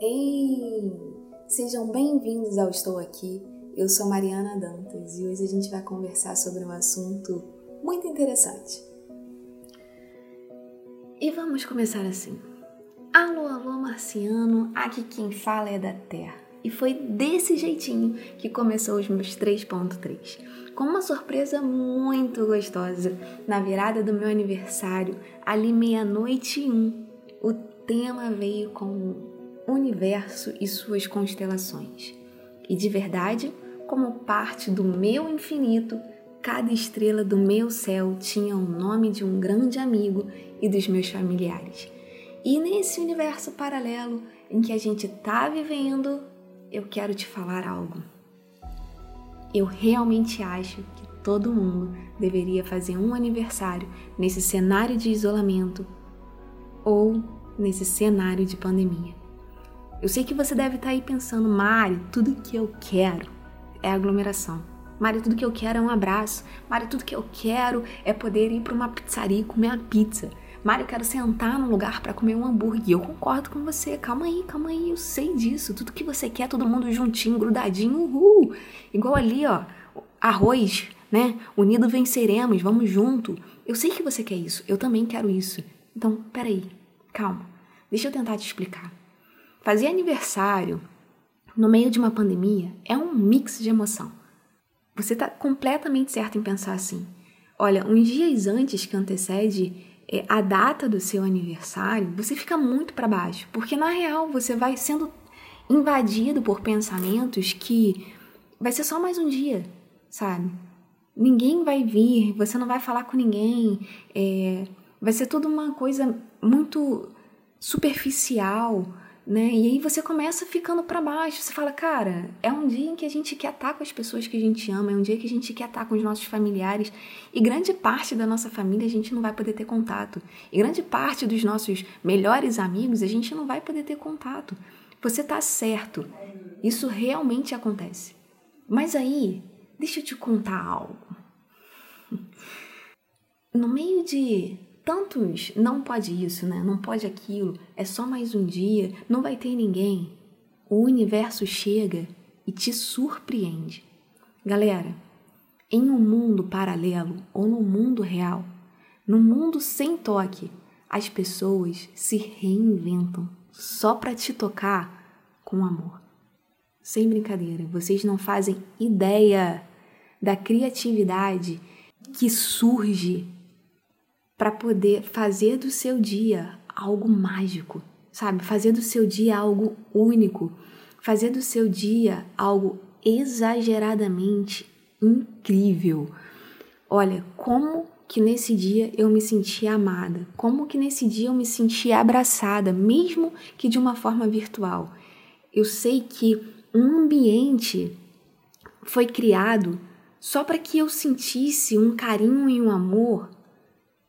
Ei! Sejam bem-vindos ao Estou Aqui. Eu sou Mariana Dantas e hoje a gente vai conversar sobre um assunto muito interessante. E vamos começar assim. Alô, alô, marciano, aqui quem fala é da Terra. E foi desse jeitinho que começou os meus 3.3. Com uma surpresa muito gostosa, na virada do meu aniversário, ali meia-noite e um, o tema veio com universo e suas constelações. E de verdade, como parte do meu infinito, cada estrela do meu céu tinha o nome de um grande amigo e dos meus familiares. E nesse universo paralelo em que a gente está vivendo, eu quero te falar algo. Eu realmente acho que todo mundo deveria fazer um aniversário nesse cenário de isolamento ou nesse cenário de pandemia. Eu sei que você deve estar tá aí pensando, Mari, tudo que eu quero é aglomeração. Mari, tudo que eu quero é um abraço. Mari, tudo que eu quero é poder ir para uma pizzaria e comer uma pizza. Mari, eu quero sentar num lugar para comer um hambúrguer. Eu concordo com você. Calma aí, calma aí, eu sei disso. Tudo que você quer, todo mundo juntinho, grudadinho, uhul. Igual ali, ó, arroz, né? Unido venceremos, vamos junto. Eu sei que você quer isso, eu também quero isso. Então, peraí, calma. Deixa eu tentar te explicar. Fazer aniversário no meio de uma pandemia é um mix de emoção. Você está completamente certo em pensar assim. Olha, uns dias antes que antecede é, a data do seu aniversário, você fica muito para baixo, porque na real você vai sendo invadido por pensamentos que vai ser só mais um dia, sabe? Ninguém vai vir, você não vai falar com ninguém, é, vai ser tudo uma coisa muito superficial né? E aí você começa ficando para baixo. Você fala, cara, é um dia em que a gente quer estar com as pessoas que a gente ama, é um dia que a gente quer estar com os nossos familiares. E grande parte da nossa família a gente não vai poder ter contato. E grande parte dos nossos melhores amigos a gente não vai poder ter contato. Você tá certo. Isso realmente acontece. Mas aí, deixa eu te contar algo. No meio de tantos não pode isso, né? Não pode aquilo, é só mais um dia, não vai ter ninguém. O universo chega e te surpreende. Galera, em um mundo paralelo ou no mundo real, no mundo sem toque, as pessoas se reinventam só para te tocar com amor. Sem brincadeira, vocês não fazem ideia da criatividade que surge para poder fazer do seu dia algo mágico, sabe? Fazer do seu dia algo único, fazer do seu dia algo exageradamente incrível. Olha, como que nesse dia eu me senti amada, como que nesse dia eu me senti abraçada, mesmo que de uma forma virtual. Eu sei que um ambiente foi criado só para que eu sentisse um carinho e um amor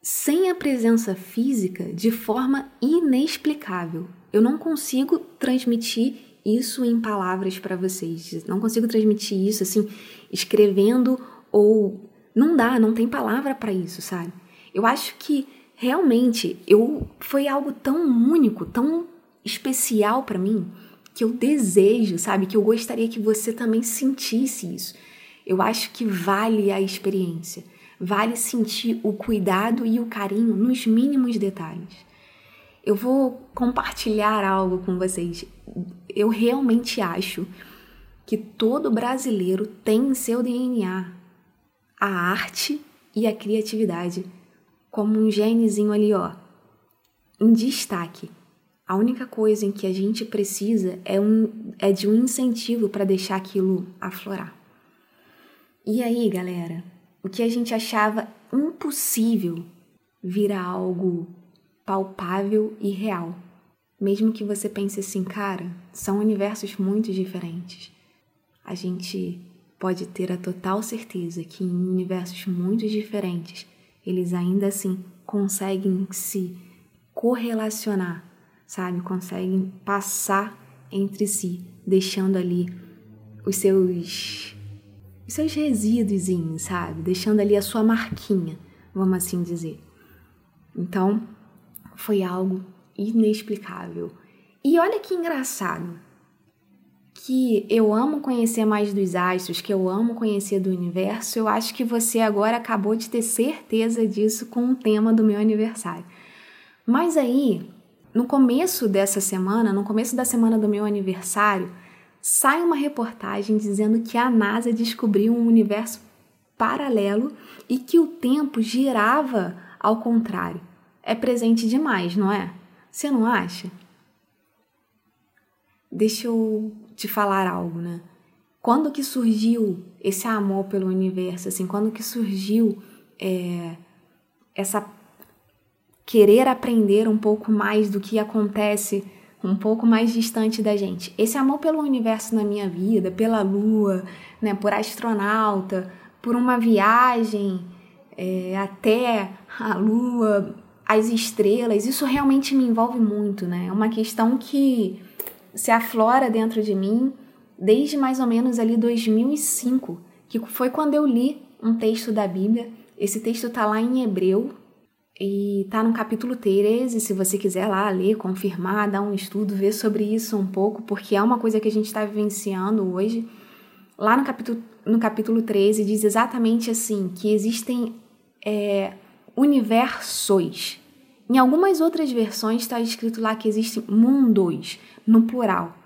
sem a presença física de forma inexplicável. Eu não consigo transmitir isso em palavras para vocês. Não consigo transmitir isso assim escrevendo ou não dá, não tem palavra para isso, sabe? Eu acho que realmente eu foi algo tão único, tão especial para mim que eu desejo, sabe, que eu gostaria que você também sentisse isso. Eu acho que vale a experiência vale sentir o cuidado e o carinho nos mínimos detalhes. Eu vou compartilhar algo com vocês. Eu realmente acho que todo brasileiro tem em seu DNA a arte e a criatividade como um genezinho ali, ó, em destaque. A única coisa em que a gente precisa é, um, é de um incentivo para deixar aquilo aflorar. E aí, galera, o que a gente achava impossível vira algo palpável e real. Mesmo que você pense assim, cara, são universos muito diferentes. A gente pode ter a total certeza que em universos muito diferentes, eles ainda assim conseguem se correlacionar, sabe? Conseguem passar entre si, deixando ali os seus os seus resíduos, sabe? Deixando ali a sua marquinha, vamos assim dizer. Então, foi algo inexplicável. E olha que engraçado que eu amo conhecer mais dos astros, que eu amo conhecer do universo, eu acho que você agora acabou de ter certeza disso com o tema do meu aniversário. Mas aí, no começo dessa semana, no começo da semana do meu aniversário, sai uma reportagem dizendo que a NASA descobriu um universo paralelo e que o tempo girava ao contrário. É presente demais, não é? Você não acha? Deixa eu te falar algo, né? Quando que surgiu esse amor pelo universo, assim, quando que surgiu é, essa querer aprender um pouco mais do que acontece um pouco mais distante da gente. Esse amor pelo universo na minha vida, pela lua, né, por astronauta, por uma viagem é, até a lua, as estrelas, isso realmente me envolve muito, né? É uma questão que se aflora dentro de mim desde mais ou menos ali 2005, que foi quando eu li um texto da Bíblia. Esse texto está lá em Hebreu e está no capítulo 13. Se você quiser lá ler, confirmar, dar um estudo, ver sobre isso um pouco, porque é uma coisa que a gente está vivenciando hoje. Lá no capítulo, no capítulo 13 diz exatamente assim: que existem é, universos. Em algumas outras versões está escrito lá que existem mundos, no plural.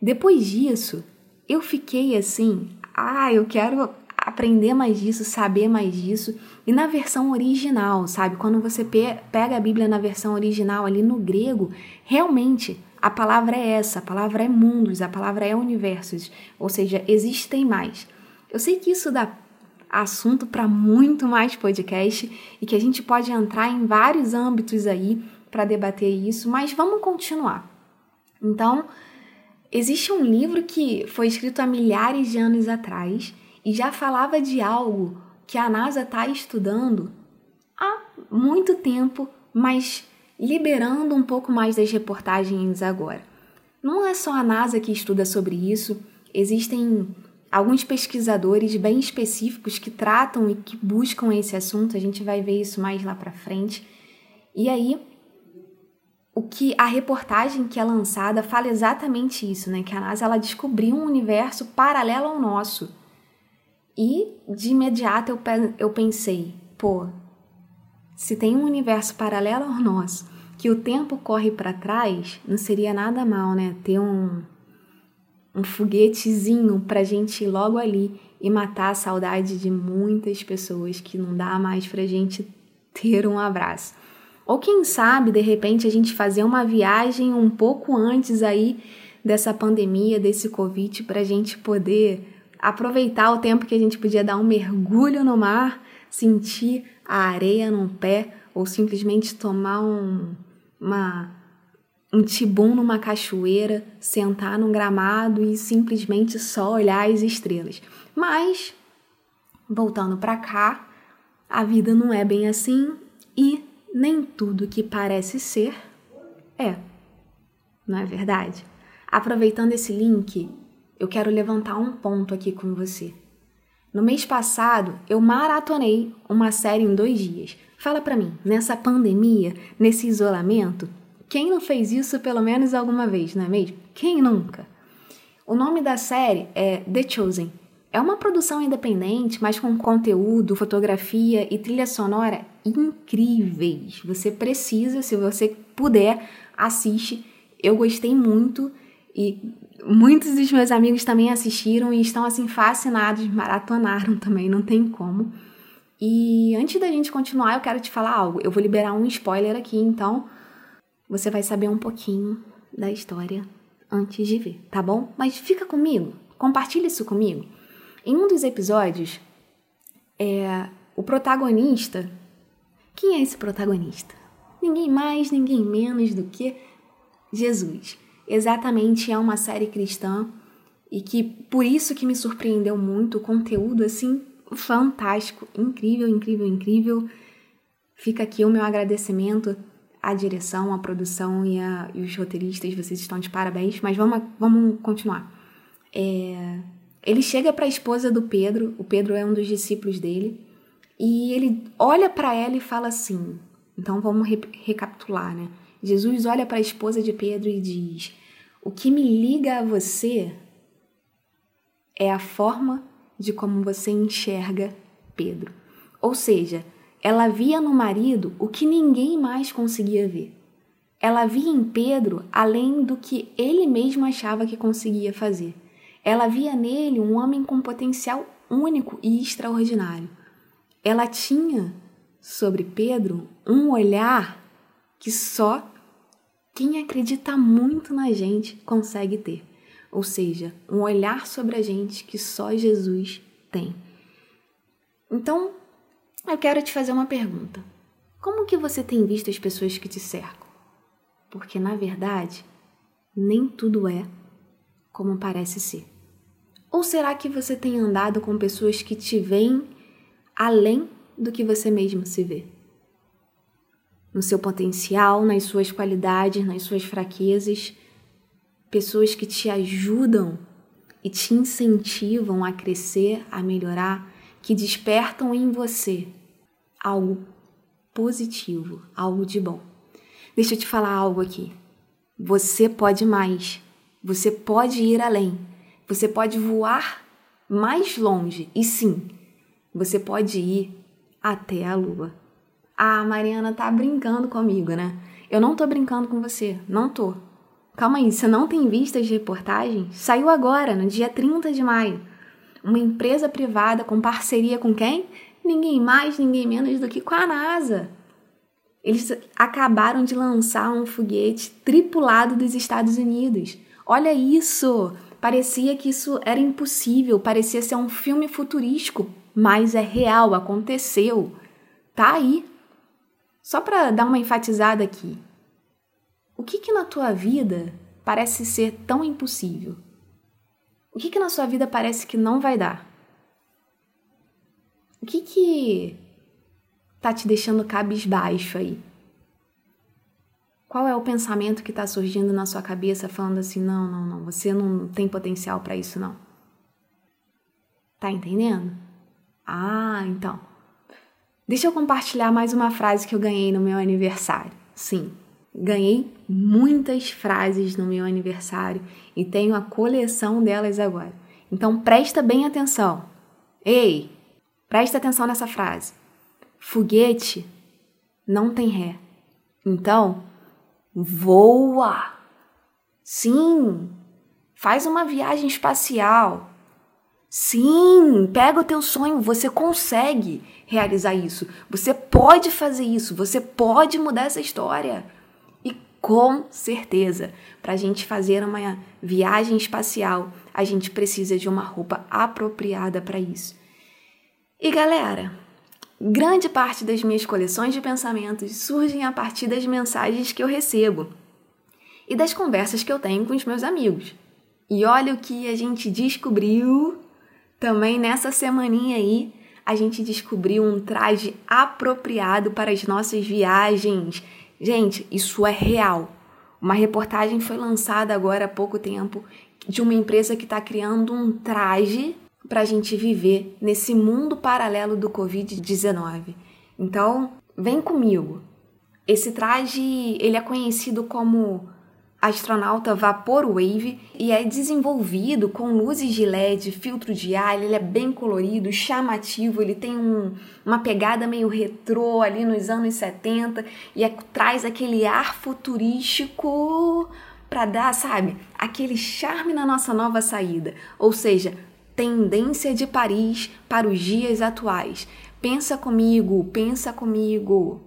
Depois disso, eu fiquei assim, ah, eu quero aprender mais disso, saber mais disso. E na versão original, sabe? Quando você pega a Bíblia na versão original ali no grego, realmente a palavra é essa, a palavra é mundos, a palavra é universos, ou seja, existem mais. Eu sei que isso dá assunto para muito mais podcast e que a gente pode entrar em vários âmbitos aí para debater isso, mas vamos continuar. Então, existe um livro que foi escrito há milhares de anos atrás e já falava de algo que a NASA está estudando há muito tempo, mas liberando um pouco mais das reportagens agora. Não é só a NASA que estuda sobre isso, existem alguns pesquisadores bem específicos que tratam e que buscam esse assunto, a gente vai ver isso mais lá para frente. E aí, o que a reportagem que é lançada fala exatamente isso, né? Que a NASA ela descobriu um universo paralelo ao nosso. E de imediato eu, eu pensei, pô, se tem um universo paralelo ao nosso, que o tempo corre para trás, não seria nada mal, né? Ter um, um foguetezinho pra gente ir logo ali e matar a saudade de muitas pessoas que não dá mais pra gente ter um abraço. Ou quem sabe, de repente, a gente fazer uma viagem um pouco antes aí dessa pandemia, desse Covid, para a gente poder aproveitar o tempo que a gente podia dar um mergulho no mar, sentir a areia no pé ou simplesmente tomar um, uma, um tibum numa cachoeira, sentar num gramado e simplesmente só olhar as estrelas. Mas, voltando para cá, a vida não é bem assim e nem tudo que parece ser é. Não é verdade? Aproveitando esse link, eu quero levantar um ponto aqui com você. No mês passado, eu maratonei uma série em dois dias. Fala para mim, nessa pandemia, nesse isolamento, quem não fez isso pelo menos alguma vez, não é mesmo? Quem nunca? O nome da série é The Chosen é uma produção independente, mas com conteúdo, fotografia e trilha sonora incríveis. Você precisa, se você puder, assiste. Eu gostei muito e muitos dos meus amigos também assistiram e estão assim fascinados, maratonaram também, não tem como. E antes da gente continuar, eu quero te falar algo. Eu vou liberar um spoiler aqui, então você vai saber um pouquinho da história antes de ver, tá bom? Mas fica comigo, compartilha isso comigo. Em um dos episódios, é, o protagonista. Quem é esse protagonista? Ninguém mais, ninguém menos do que Jesus. Exatamente, é uma série cristã e que por isso que me surpreendeu muito o conteúdo assim fantástico, incrível, incrível, incrível. Fica aqui o meu agradecimento à direção, à produção e, a, e os roteiristas, vocês estão de parabéns, mas vamos, vamos continuar. É, ele chega para a esposa do Pedro, o Pedro é um dos discípulos dele, e ele olha para ela e fala assim: então vamos re recapitular, né? Jesus olha para a esposa de Pedro e diz: O que me liga a você é a forma de como você enxerga Pedro. Ou seja, ela via no marido o que ninguém mais conseguia ver. Ela via em Pedro além do que ele mesmo achava que conseguia fazer. Ela via nele um homem com potencial único e extraordinário. Ela tinha sobre Pedro um olhar que só quem acredita muito na gente consegue ter. Ou seja, um olhar sobre a gente que só Jesus tem. Então, eu quero te fazer uma pergunta. Como que você tem visto as pessoas que te cercam? Porque na verdade, nem tudo é como parece ser. Ou será que você tem andado com pessoas que te veem além do que você mesmo se vê? No seu potencial, nas suas qualidades, nas suas fraquezas, pessoas que te ajudam e te incentivam a crescer, a melhorar, que despertam em você algo positivo, algo de bom. Deixa eu te falar algo aqui. Você pode mais. Você pode ir além. Você pode voar mais longe. E sim, você pode ir até a lua. Ah, Mariana tá brincando comigo, né? Eu não tô brincando com você, não tô. Calma aí, você não tem visto as reportagens? Saiu agora, no dia 30 de maio. Uma empresa privada com parceria com quem? Ninguém mais, ninguém menos do que com a NASA. Eles acabaram de lançar um foguete tripulado dos Estados Unidos. Olha isso! Parecia que isso era impossível, parecia ser um filme futurístico, mas é real, aconteceu. Tá aí. Só para dar uma enfatizada aqui. O que que na tua vida parece ser tão impossível? O que que na sua vida parece que não vai dar? O que que tá te deixando cabisbaixo aí? Qual é o pensamento que está surgindo na sua cabeça falando assim: não, não, não, você não tem potencial para isso, não? Tá entendendo? Ah, então. Deixa eu compartilhar mais uma frase que eu ganhei no meu aniversário. Sim, ganhei muitas frases no meu aniversário e tenho a coleção delas agora. Então presta bem atenção. Ei, presta atenção nessa frase. Foguete não tem ré. Então, Voa! Sim! Faz uma viagem espacial. Sim, pega o teu sonho, você consegue realizar isso. Você pode fazer isso, você pode mudar essa história. E com certeza, para a gente fazer uma viagem espacial, a gente precisa de uma roupa apropriada para isso. E galera, Grande parte das minhas coleções de pensamentos surgem a partir das mensagens que eu recebo e das conversas que eu tenho com os meus amigos. E olha o que a gente descobriu também nessa semaninha aí. A gente descobriu um traje apropriado para as nossas viagens. Gente, isso é real. Uma reportagem foi lançada agora há pouco tempo de uma empresa que está criando um traje para a gente viver nesse mundo paralelo do Covid-19. Então, vem comigo. Esse traje, ele é conhecido como astronauta Vaporwave e é desenvolvido com luzes de LED, filtro de ar, ele é bem colorido, chamativo, ele tem um, uma pegada meio retrô ali nos anos 70 e é, traz aquele ar futurístico para dar, sabe, aquele charme na nossa nova saída. Ou seja, tendência de Paris para os dias atuais. Pensa comigo, pensa comigo.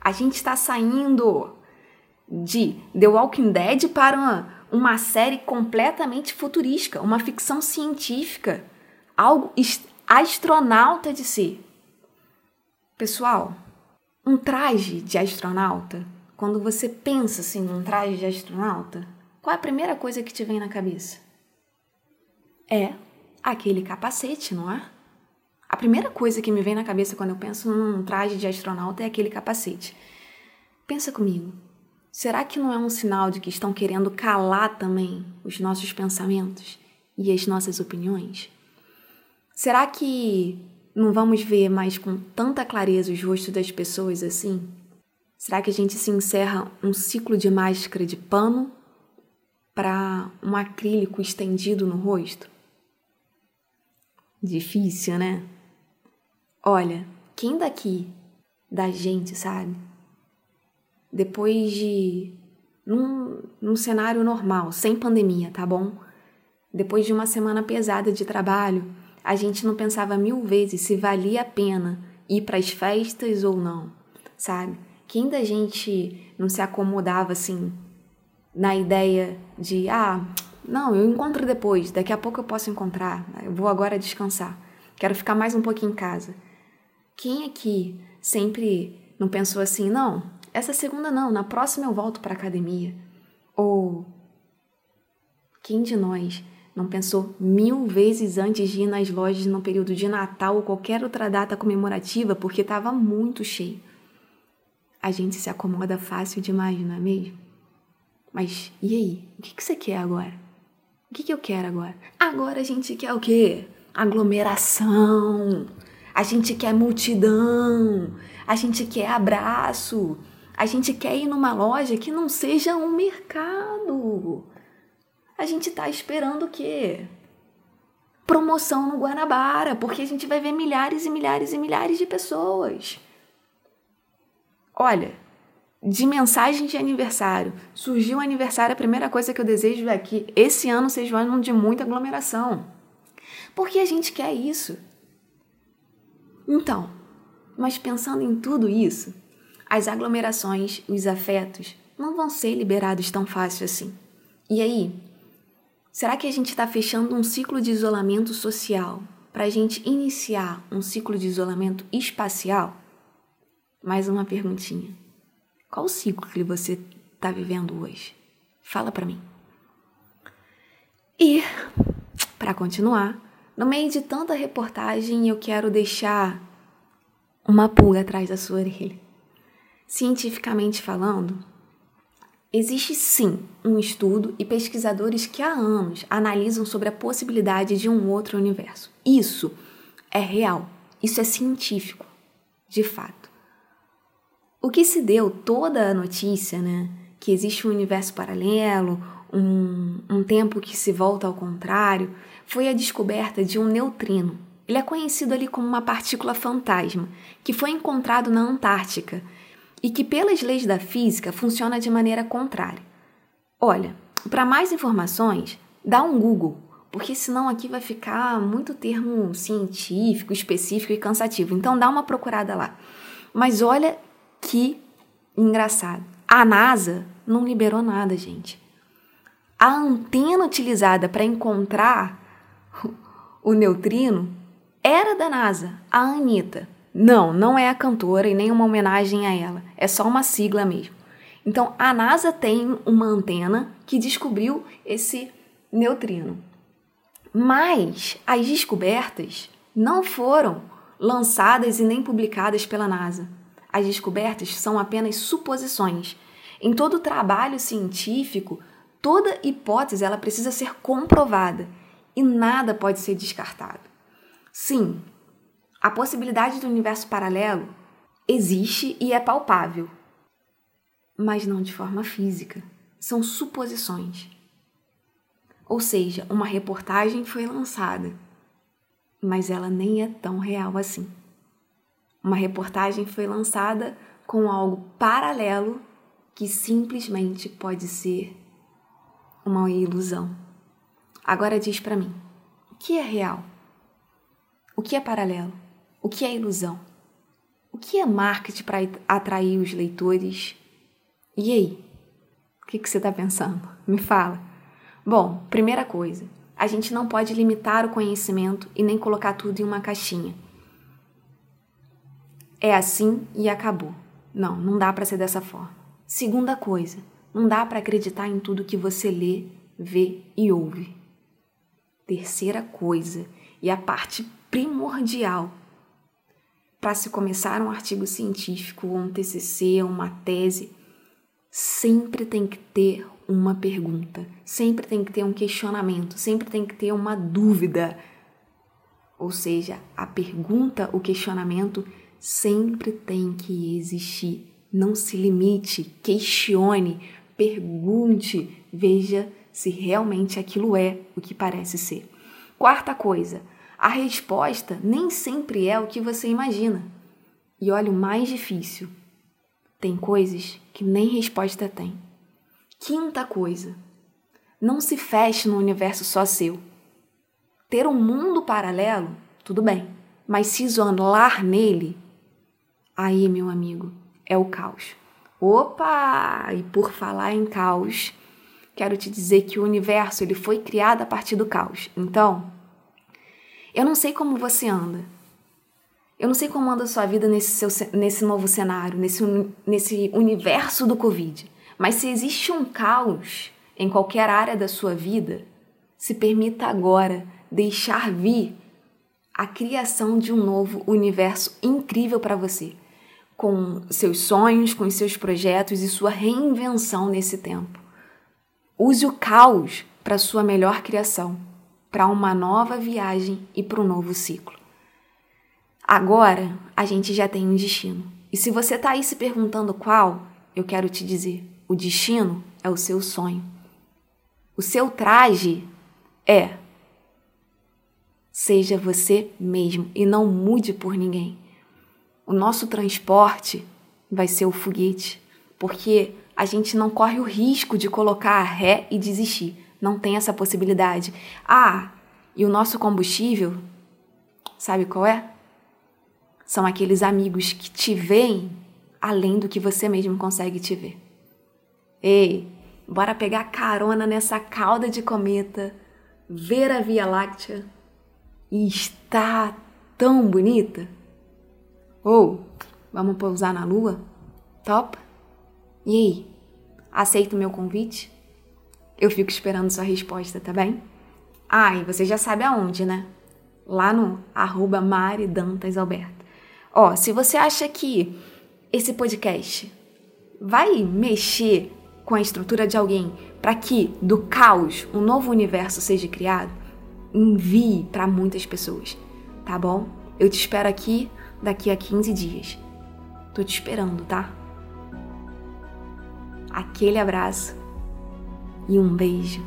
A gente está saindo de The Walking Dead para uma, uma série completamente futurística, uma ficção científica, algo astronauta de si. Pessoal, um traje de astronauta, quando você pensa assim num traje de astronauta, qual é a primeira coisa que te vem na cabeça? é aquele capacete, não é? A primeira coisa que me vem na cabeça quando eu penso num traje de astronauta é aquele capacete. Pensa comigo. Será que não é um sinal de que estão querendo calar também os nossos pensamentos e as nossas opiniões? Será que não vamos ver mais com tanta clareza os rostos das pessoas assim? Será que a gente se encerra um ciclo de máscara de pano para um acrílico estendido no rosto? Difícil, né? Olha, quem daqui da gente, sabe? Depois de. Num, num cenário normal, sem pandemia, tá bom? Depois de uma semana pesada de trabalho, a gente não pensava mil vezes se valia a pena ir para as festas ou não, sabe? Quem da gente não se acomodava assim na ideia de, ah, não, eu encontro depois, daqui a pouco eu posso encontrar, eu vou agora descansar, quero ficar mais um pouquinho em casa. Quem aqui sempre não pensou assim, não, essa segunda não, na próxima eu volto para academia? Ou quem de nós não pensou mil vezes antes de ir nas lojas no período de Natal ou qualquer outra data comemorativa porque estava muito cheio? A gente se acomoda fácil demais, não é mesmo? Mas e aí? O que, que você quer agora? O que, que eu quero agora? Agora a gente quer o quê? Aglomeração. A gente quer multidão. A gente quer abraço. A gente quer ir numa loja que não seja um mercado. A gente tá esperando o quê? Promoção no Guanabara, porque a gente vai ver milhares e milhares e milhares de pessoas. Olha, de mensagem de aniversário, surgiu o aniversário, a primeira coisa que eu desejo é que esse ano seja um ano de muita aglomeração. Porque a gente quer isso. Então, mas pensando em tudo isso, as aglomerações, os afetos, não vão ser liberados tão fácil assim. E aí, será que a gente está fechando um ciclo de isolamento social para a gente iniciar um ciclo de isolamento espacial? Mais uma perguntinha. Qual o ciclo que você está vivendo hoje? Fala para mim. E, para continuar, no meio de tanta reportagem, eu quero deixar uma pulga atrás da sua orelha. Cientificamente falando, existe sim um estudo e pesquisadores que há anos analisam sobre a possibilidade de um outro universo. Isso é real, isso é científico, de fato. O que se deu toda a notícia, né? Que existe um universo paralelo, um, um tempo que se volta ao contrário, foi a descoberta de um neutrino. Ele é conhecido ali como uma partícula fantasma, que foi encontrado na Antártica e que, pelas leis da física, funciona de maneira contrária. Olha, para mais informações, dá um Google, porque senão aqui vai ficar muito termo científico, específico e cansativo. Então dá uma procurada lá. Mas olha que engraçado. A NASA não liberou nada, gente. A antena utilizada para encontrar o neutrino era da NASA, a Anitta. Não, não é a cantora e nem uma homenagem a ela. É só uma sigla mesmo. Então, a NASA tem uma antena que descobriu esse neutrino. Mas as descobertas não foram lançadas e nem publicadas pela NASA. As descobertas são apenas suposições. Em todo trabalho científico, toda hipótese ela precisa ser comprovada e nada pode ser descartado. Sim, a possibilidade do universo paralelo existe e é palpável, mas não de forma física. São suposições. Ou seja, uma reportagem foi lançada, mas ela nem é tão real assim. Uma reportagem foi lançada com algo paralelo que simplesmente pode ser uma ilusão. Agora diz para mim, o que é real? O que é paralelo? O que é ilusão? O que é marketing para atrair os leitores? E aí? O que, que você está pensando? Me fala. Bom, primeira coisa, a gente não pode limitar o conhecimento e nem colocar tudo em uma caixinha é assim e acabou. Não, não dá para ser dessa forma. Segunda coisa, não dá para acreditar em tudo que você lê, vê e ouve. Terceira coisa, e a parte primordial para se começar um artigo científico, um TCC, uma tese, sempre tem que ter uma pergunta, sempre tem que ter um questionamento, sempre tem que ter uma dúvida. Ou seja, a pergunta, o questionamento sempre tem que existir Não se limite, questione, pergunte, veja se realmente aquilo é o que parece ser. Quarta coisa, a resposta nem sempre é o que você imagina. E olha o mais difícil: tem coisas que nem resposta tem. Quinta coisa, não se feche no universo só seu. Ter um mundo paralelo, tudo bem, mas se isolar nele, aí, meu amigo, é o caos. Opa! E por falar em caos, quero te dizer que o universo ele foi criado a partir do caos. Então, eu não sei como você anda. Eu não sei como anda a sua vida nesse, seu, nesse novo cenário, nesse, nesse universo do Covid. Mas se existe um caos em qualquer área da sua vida, se permita agora deixar vir a criação de um novo universo incrível para você, com seus sonhos, com seus projetos e sua reinvenção nesse tempo. Use o caos para sua melhor criação para uma nova viagem e para um novo ciclo. Agora a gente já tem um destino. E se você está aí se perguntando qual, eu quero te dizer: o destino é o seu sonho. O seu traje é. Seja você mesmo e não mude por ninguém. O nosso transporte vai ser o foguete, porque a gente não corre o risco de colocar a ré e desistir. Não tem essa possibilidade. Ah, e o nosso combustível, sabe qual é? São aqueles amigos que te veem além do que você mesmo consegue te ver. Ei, bora pegar carona nessa cauda de cometa, ver a Via Láctea e está tão bonita? Ou vamos pousar na lua? Top? E aí, aceita o meu convite? Eu fico esperando sua resposta, tá bem? Ah, e você já sabe aonde, né? Lá no arroba Mari Dantas Alberto. Ó, se você acha que esse podcast vai mexer com a estrutura de alguém para que do caos um novo universo seja criado, envie para muitas pessoas, tá bom? Eu te espero aqui daqui a 15 dias. Tô te esperando, tá? Aquele abraço e um beijo.